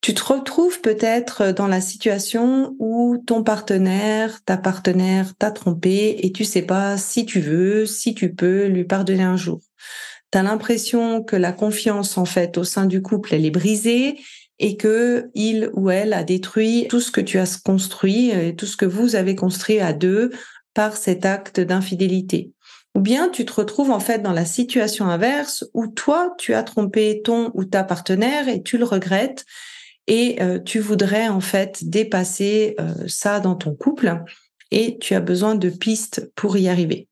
Tu te retrouves peut-être dans la situation où ton partenaire, ta partenaire t'a trompé et tu sais pas si tu veux, si tu peux lui pardonner un jour. Tu as l'impression que la confiance en fait au sein du couple elle est brisée et que il ou elle a détruit tout ce que tu as construit et tout ce que vous avez construit à deux par cet acte d'infidélité. Ou bien tu te retrouves en fait dans la situation inverse où toi tu as trompé ton ou ta partenaire et tu le regrettes et euh, tu voudrais en fait dépasser euh, ça dans ton couple et tu as besoin de pistes pour y arriver.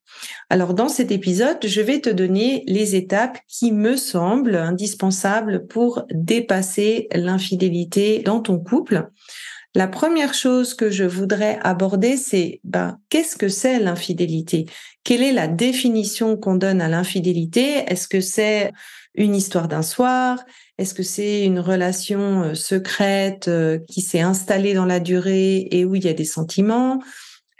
Alors dans cet épisode, je vais te donner les étapes qui me semblent indispensables pour dépasser l'infidélité dans ton couple. La première chose que je voudrais aborder, c'est ben, qu'est-ce que c'est l'infidélité? Quelle est la définition qu'on donne à l'infidélité? Est-ce que c'est une histoire d'un soir? Est-ce que c'est une relation euh, secrète euh, qui s'est installée dans la durée et où il y a des sentiments?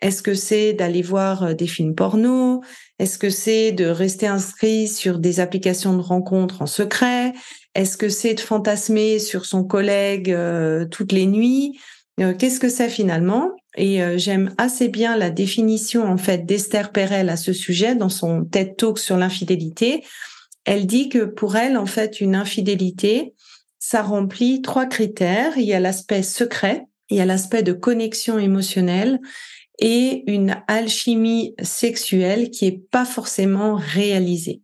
Est-ce que c'est d'aller voir euh, des films porno? Est-ce que c'est de rester inscrit sur des applications de rencontres en secret? Est-ce que c'est de fantasmer sur son collègue toutes les nuits? Qu'est-ce que c'est finalement? Et j'aime assez bien la définition en fait d'Esther Perel à ce sujet dans son TED Talk sur l'infidélité elle dit que pour elle, en fait, une infidélité, ça remplit trois critères. Il y a l'aspect secret, il y a l'aspect de connexion émotionnelle et une alchimie sexuelle qui est pas forcément réalisée.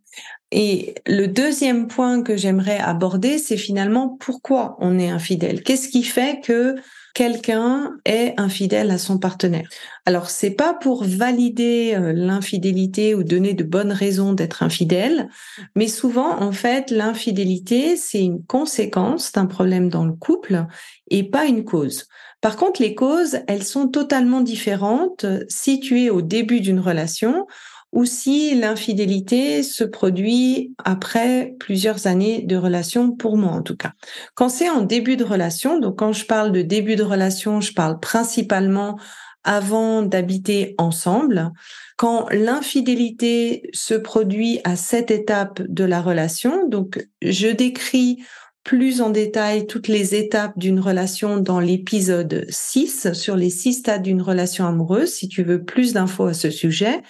Et le deuxième point que j'aimerais aborder, c'est finalement pourquoi on est infidèle. Qu'est-ce qui fait que quelqu'un est infidèle à son partenaire? Alors c'est pas pour valider euh, l'infidélité ou donner de bonnes raisons d'être infidèle, mais souvent en fait l'infidélité c'est une conséquence d'un problème dans le couple et pas une cause. Par contre les causes, elles sont totalement différentes si tu es au début d'une relation ou si l'infidélité se produit après plusieurs années de relation, pour moi en tout cas. Quand c'est en début de relation, donc quand je parle de début de relation, je parle principalement avant d'habiter ensemble. Quand l'infidélité se produit à cette étape de la relation, donc je décris plus en détail toutes les étapes d'une relation dans l'épisode 6 sur les six stades d'une relation amoureuse, si tu veux plus d'infos à ce sujet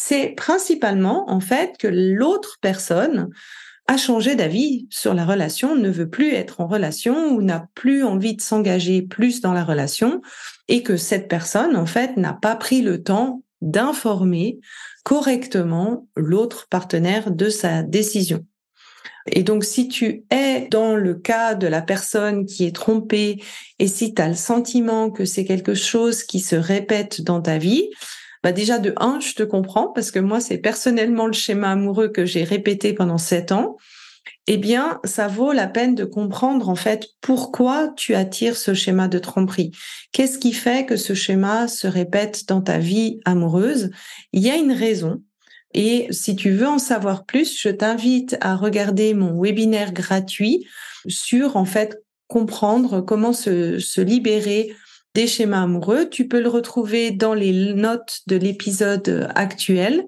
c'est principalement en fait que l'autre personne a changé d'avis sur la relation, ne veut plus être en relation ou n'a plus envie de s'engager plus dans la relation et que cette personne en fait n'a pas pris le temps d'informer correctement l'autre partenaire de sa décision. Et donc, si tu es dans le cas de la personne qui est trompée et si tu as le sentiment que c'est quelque chose qui se répète dans ta vie, bah déjà de un, je te comprends parce que moi c'est personnellement le schéma amoureux que j'ai répété pendant sept ans. Eh bien, ça vaut la peine de comprendre en fait pourquoi tu attires ce schéma de tromperie. Qu'est-ce qui fait que ce schéma se répète dans ta vie amoureuse? Il y a une raison. Et si tu veux en savoir plus, je t'invite à regarder mon webinaire gratuit sur en fait comprendre comment se, se libérer des schémas amoureux. Tu peux le retrouver dans les notes de l'épisode actuel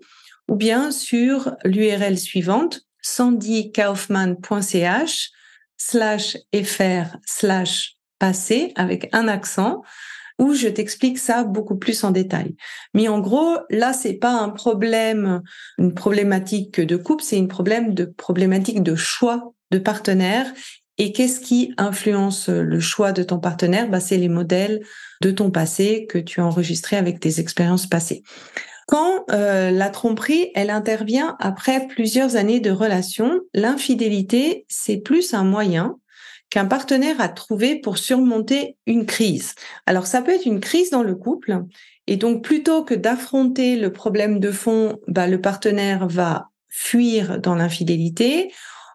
ou bien sur l'URL suivante sandykaufman.ch slash fr slash passé avec un accent où je t'explique ça beaucoup plus en détail. Mais en gros, là, c'est pas un problème, une problématique de couple, c'est une problème de problématique de choix de partenaire Et qu'est-ce qui influence le choix de ton partenaire? Bah, C'est les modèles de ton passé que tu as enregistrés avec tes expériences passées. Quand euh, la tromperie, elle intervient après plusieurs années de relation, l'infidélité, c'est plus un moyen qu'un partenaire a trouvé pour surmonter une crise. Alors ça peut être une crise dans le couple, et donc plutôt que d'affronter le problème de fond, bah, le partenaire va fuir dans l'infidélité,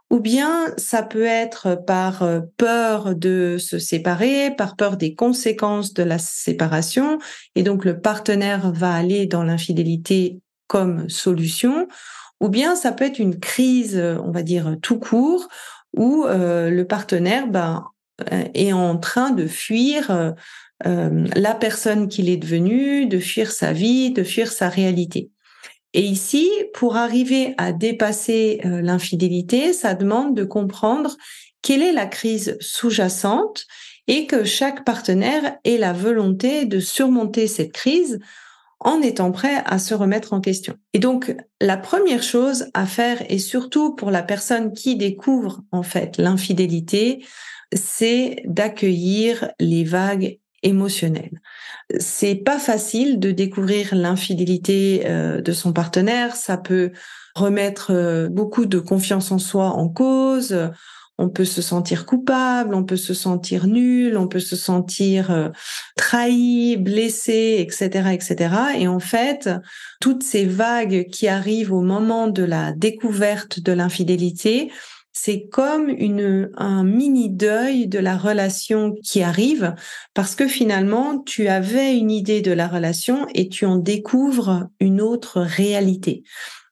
ou bien ça peut être par euh, peur de se séparer, par peur des conséquences de la séparation, et donc le partenaire va aller dans l'infidélité comme solution, ou bien ça peut être une crise, on va dire, tout court, où euh, le partenaire ben, euh, est en train de fuir la personne qu'il est devenu, de fuir sa vie, de fuir sa réalité. Et ici, pour arriver à dépasser euh, l'infidélité, ça demande de comprendre quelle est la crise sous-jacente et que chaque partenaire ait la volonté de surmonter cette crise en étant prêt à se remettre en question. Et donc, la première chose à faire, et surtout pour la personne qui découvre en fait l'infidélité, c'est d'accueillir les vagues émotionnelles c'est pas facile de découvrir l'infidélité euh, de son partenaire. Ça peut remettre euh, beaucoup de confiance en soi en cause. On peut se sentir coupable, on peut se sentir nul, on peut se sentir euh, trahi, blessé, etc., etc. Et en fait, toutes ces vagues qui arrivent au moment de la découverte de l'infidélité, c'est comme une, un mini deuil de la relation qui arrive parce que finalement, tu avais une idée de la relation et tu en découvres une autre réalité.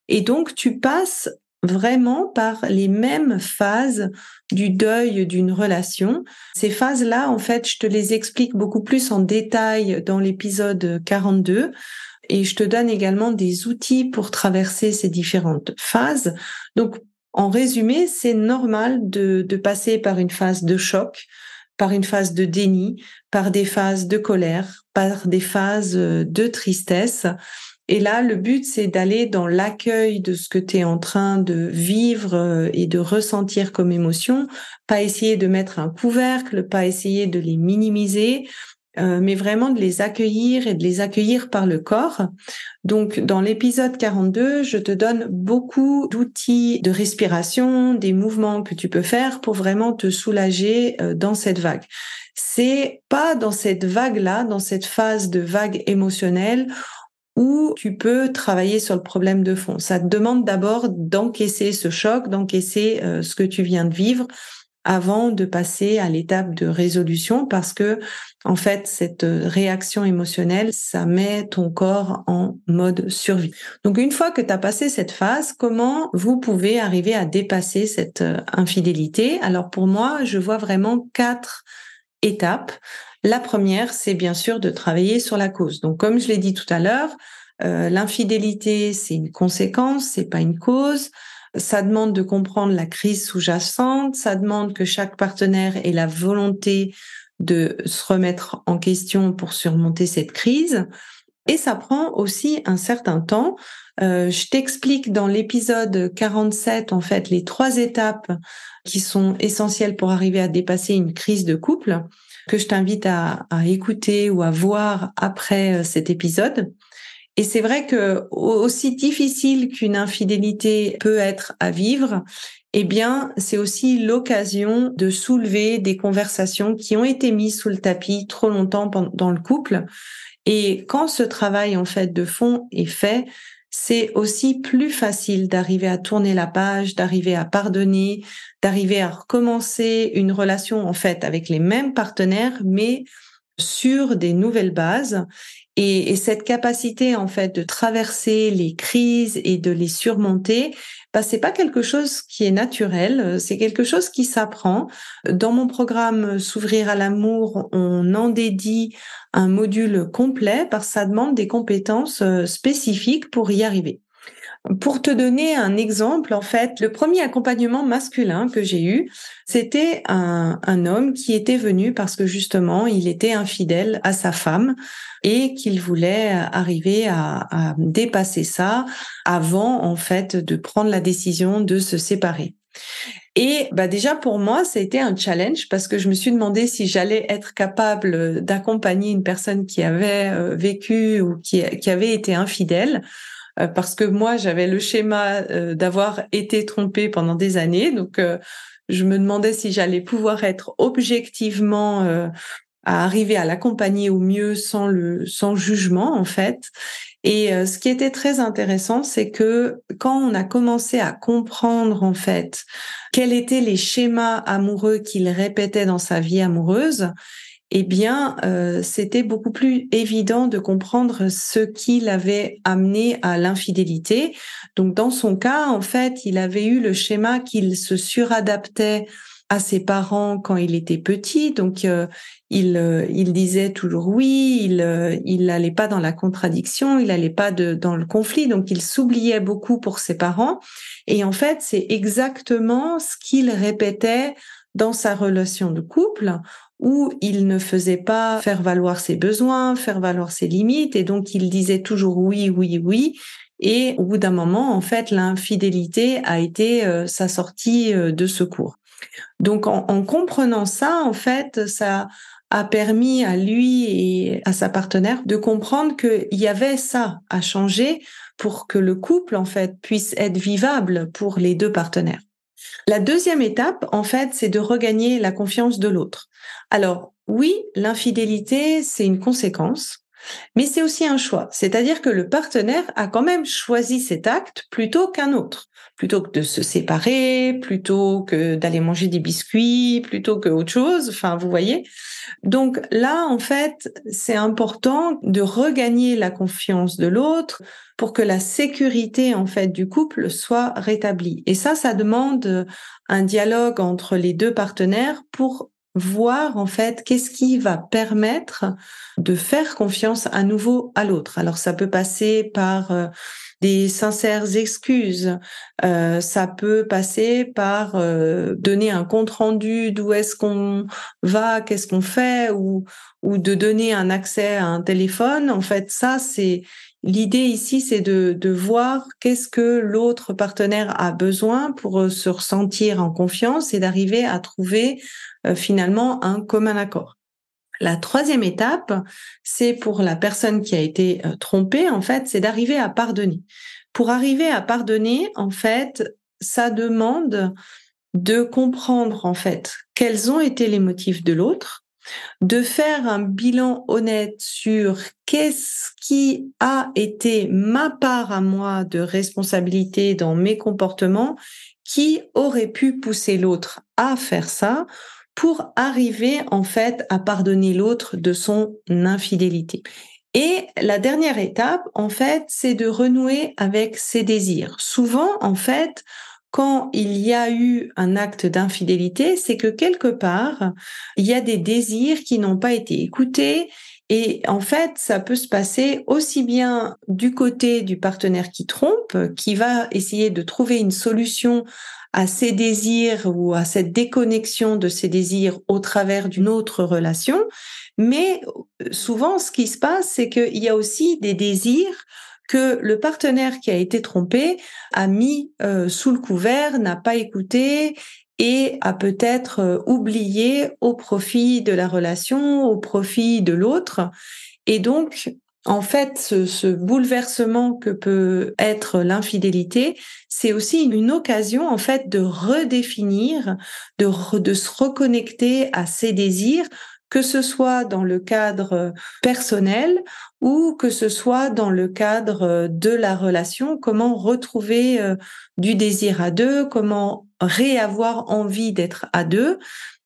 Et donc, tu passes vraiment par les mêmes phases du deuil d'une relation. Ces phases-là, en fait, je te les explique beaucoup plus en détail dans l'épisode 42 et je te donne également des outils pour traverser ces différentes phases. Donc, en résumé, c'est normal de, de passer par une phase de choc, par une phase de déni, par des phases de colère, par des phases euh, de tristesse. Et là, le but, c'est d'aller dans l'accueil de ce que tu es en train de vivre euh, et de ressentir comme émotion, pas essayer de mettre un couvercle, pas essayer de les minimiser, euh, mais vraiment de les accueillir et de les accueillir par le corps. Donc, dans l'épisode 42, je te donne beaucoup d'outils de respiration, des mouvements que tu peux faire pour vraiment te soulager euh, dans cette vague. C'est pas dans cette vague-là, dans cette phase de vague émotionnelle où tu peux travailler sur le problème de fond. Ça te demande d'abord d'encaisser ce choc, d'encaisser euh, ce que tu viens de vivre avant de passer à l'étape de résolution parce que en fait cette réaction émotionnelle ça met ton corps en mode survie. Donc une fois que tu as passé cette phase, comment vous pouvez arriver à dépasser cette euh, infidélité? Alors pour moi, je vois vraiment quatre étapes. La première, c'est bien sûr de travailler sur la cause. Donc comme je l'ai dit tout à l'heure, euh, l'infidélité, c'est une conséquence, c'est pas une cause. Ça demande de comprendre la crise sous-jacente, ça demande que chaque partenaire ait la volonté de se remettre en question pour surmonter cette crise. Et ça prend aussi un certain temps. Euh, je t'explique dans l'épisode 47, en fait, les trois étapes qui sont essentielles pour arriver à dépasser une crise de couple, que je t'invite à, écouter ou à voir après euh, cet épisode. Et c'est vrai que aussi difficile qu'une infidélité peut être à vivre, eh bien, c'est aussi l'occasion de soulever des conversations qui ont été mises sous le tapis trop longtemps dans le couple. Et quand ce travail, en fait, de fond est fait, c'est aussi plus facile d'arriver à tourner la page, d'arriver à pardonner, d'arriver à recommencer une relation, en fait, avec les mêmes partenaires, mais sur des nouvelles bases et, et, cette capacité en fait de traverser les crises et de les surmonter, bah, c'est pas quelque chose qui est naturel, c'est quelque chose qui s'apprend. Dans mon programme S'ouvrir à l'amour, on en dédie un module complet parce que ça demande des compétences euh, spécifiques pour y arriver. Pour te donner un exemple, en fait, le premier accompagnement masculin que j'ai eu, c'était un, homme qui était venu parce que justement, il était infidèle à sa femme et qu'il voulait arriver à, dépasser ça avant, en fait, de prendre la décision de se séparer. Et bah déjà pour moi, ça a été un challenge parce que je me suis demandé si j'allais être capable d'accompagner une personne qui avait euh, vécu ou qui avait été infidèle euh, parce que moi j'avais le schéma euh, d'avoir été trompée pendant des années. Donc je me demandais si j'allais pouvoir être objectivement à arriver à l'accompagner au mieux sans le sans jugement en fait. Et euh, ce qui était très intéressant, c'est que quand on a commencé à comprendre en fait quels étaient les schémas amoureux qu'il répétait dans sa vie amoureuse, eh bien, euh, c'était beaucoup plus évident de comprendre ce qui l'avait amené à l'infidélité. Donc, dans son cas, en fait, il avait eu le schéma qu'il se suradaptait à ses parents quand il était petit. Donc, euh, il, euh, il disait toujours oui, il euh, il n'allait pas dans la contradiction, il n'allait pas de, dans le conflit, donc il s'oubliait beaucoup pour ses parents. Et en fait, c'est exactement ce qu'il répétait dans sa relation de couple où il ne faisait pas faire valoir ses besoins, faire valoir ses limites, et donc il disait toujours oui, oui, oui. Et au bout d'un moment, en fait, l'infidélité a été euh, sa sortie de secours. Donc, en, comprenant ça, en fait, ça a permis à lui et à sa partenaire de comprendre qu'il y avait ça à changer pour que le couple, en fait, puisse être vivable pour les deux partenaires. La deuxième étape, en fait, c'est de regagner la confiance de l'autre. Alors, oui, l'infidélité, c'est une conséquence, mais c'est aussi un choix. C'est-à-dire que le partenaire a quand même choisi cet acte plutôt qu'un autre. Plutôt que de se séparer, plutôt que d'aller manger des biscuits, plutôt que autre chose. Enfin, vous voyez. Donc là, en fait, c'est important de regagner la confiance de l'autre pour que la sécurité, en fait, du couple soit rétablie. Et ça, ça demande un dialogue entre les deux partenaires pour voir en fait qu'est-ce qui va permettre de faire confiance à nouveau à l'autre. Alors ça peut passer par euh, des sincères excuses, euh, ça peut passer par euh, donner un compte rendu d'où est-ce qu'on va, qu'est-ce qu'on fait, ou ou de donner un accès à un téléphone. En fait, ça c'est L'idée ici, c'est de, voir qu'est-ce que l'autre partenaire a besoin pour se ressentir en confiance et d'arriver à trouver euh, finalement un commun accord. La troisième étape, c'est pour la personne qui a été euh, trompée, en fait, c'est d'arriver à pardonner. Pour arriver à pardonner, en fait, ça demande de comprendre, en fait, quels ont été les motifs de l'autre, de faire un bilan honnête sur qu'est-ce qui a été ma part à moi de responsabilité dans mes comportements qui aurait pu pousser l'autre à faire ça pour arriver en fait à pardonner l'autre de son infidélité. Et la dernière étape, en fait, c'est de renouer avec ses désirs. Souvent, en fait, quand il y a eu un acte d'infidélité, c'est que quelque part, il y a des désirs qui n'ont pas été écoutés. Et en fait, ça peut se passer aussi bien du côté du partenaire qui trompe, qui va essayer de trouver une solution à ses désirs ou à cette déconnexion de ses désirs au travers d'une autre relation. Mais euh, souvent, ce qui se passe, c'est qu'il y a aussi des désirs que le partenaire qui a été trompé a mis euh, sous le couvert, n'a pas écouté et a peut-être euh, oublié au profit de la relation, au profit de l'autre. Et donc, en fait, ce, bouleversement que peut être l'infidélité, c'est aussi une occasion, en fait, de redéfinir, de, de se reconnecter à ses désirs, que ce soit dans le cadre personnel ou que ce soit dans le cadre de la relation, comment retrouver euh, du désir à deux, comment réavoir envie d'être à deux.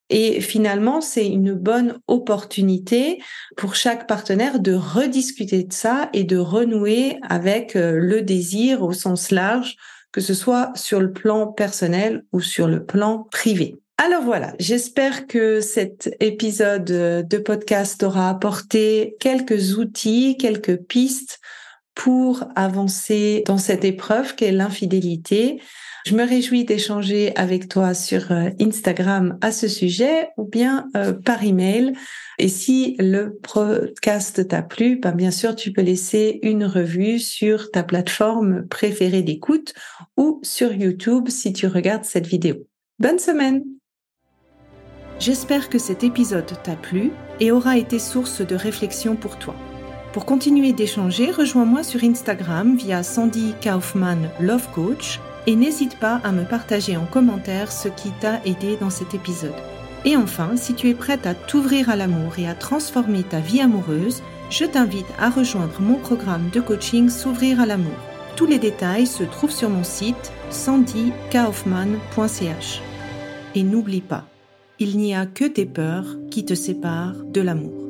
Et finalement, c'est une bonne opportunité pour chaque partenaire de rediscuter de ça et de renouer avec euh, le désir au sens large, que ce soit sur le plan personnel ou sur le plan privé. Alors voilà, j'espère que cet épisode de podcast aura apporté quelques outils, quelques pistes pour avancer dans cette épreuve qu'est l'infidélité. Je me réjouis d'échanger avec toi sur euh, Instagram à ce sujet ou bien euh, par email. Et si le podcast t'a plu, ben bien sûr, tu peux laisser une revue sur ta plateforme préférée d'écoute ou sur YouTube si tu regardes cette vidéo. Bonne semaine J'espère que cet épisode t'a plu et aura été source de réflexion pour toi. Pour continuer d'échanger, rejoins-moi sur Instagram via Sandy Kaufman Love Coach et n'hésite pas à me partager en commentaire ce qui t'a aidé dans cet épisode. Et enfin, si tu es prête à t'ouvrir à l'amour et à transformer ta vie amoureuse, je t'invite à rejoindre mon programme de coaching S'ouvrir à l'amour. Tous les détails se trouvent sur mon site sandykaufman.ch. Et n'oublie pas, il n'y a que tes peurs qui te séparent de l'amour.